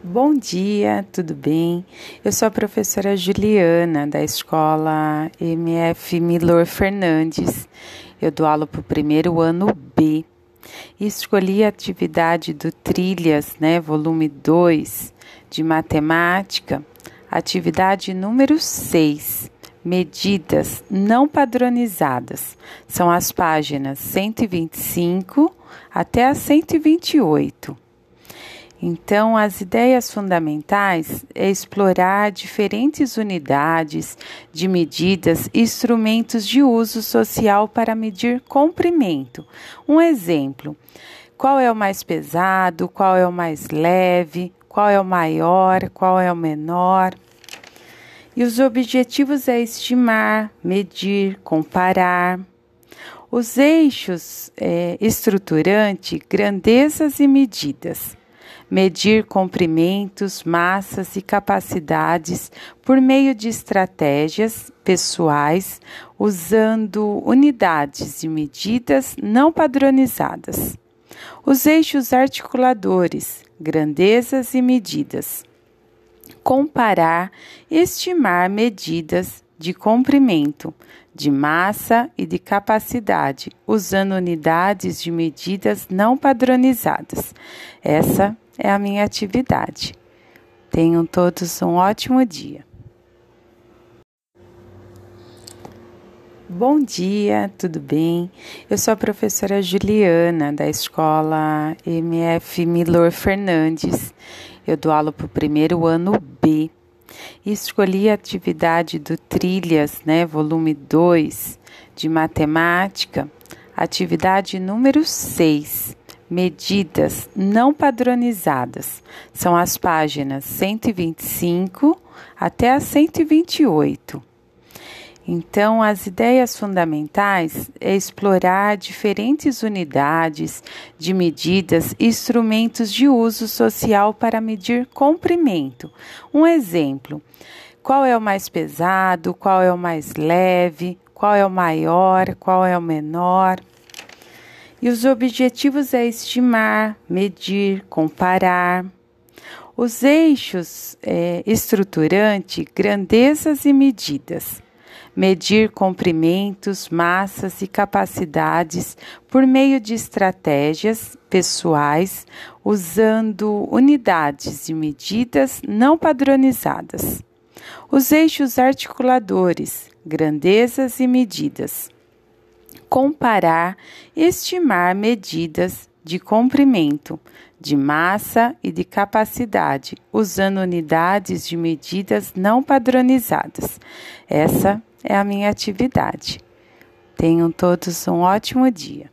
Bom dia, tudo bem? Eu sou a professora Juliana da escola MF Milor Fernandes. Eu dou aula para o primeiro ano B e escolhi a atividade do Trilhas, né, volume 2 de matemática, atividade número 6. Medidas não padronizadas. São as páginas 125 até a 128. Então, as ideias fundamentais é explorar diferentes unidades de medidas e instrumentos de uso social para medir comprimento. Um exemplo: qual é o mais pesado, qual é o mais leve, qual é o maior, qual é o menor. E os objetivos é estimar, medir, comparar. Os eixos é, estruturante, grandezas e medidas medir comprimentos, massas e capacidades por meio de estratégias pessoais usando unidades e medidas não padronizadas. Os eixos articuladores, grandezas e medidas. Comparar estimar medidas de comprimento, de massa e de capacidade, usando unidades de medidas não padronizadas. Essa é a minha atividade. Tenham todos um ótimo dia. Bom dia, tudo bem? Eu sou a professora Juliana da escola MF Milor Fernandes. Eu dou aula para o primeiro ano B e escolhi a atividade do Trilhas, né, volume 2 de matemática, atividade número 6 medidas não padronizadas. São as páginas 125 até a 128. Então, as ideias fundamentais é explorar diferentes unidades de medidas e instrumentos de uso social para medir comprimento. Um exemplo: qual é o mais pesado, qual é o mais leve, qual é o maior, qual é o menor. E os objetivos é estimar, medir, comparar. Os eixos é, estruturante, grandezas e medidas. Medir comprimentos, massas e capacidades por meio de estratégias pessoais, usando unidades e medidas não padronizadas. Os eixos articuladores, grandezas e medidas comparar estimar medidas de comprimento, de massa e de capacidade, usando unidades de medidas não padronizadas. Essa é a minha atividade. Tenham todos um ótimo dia.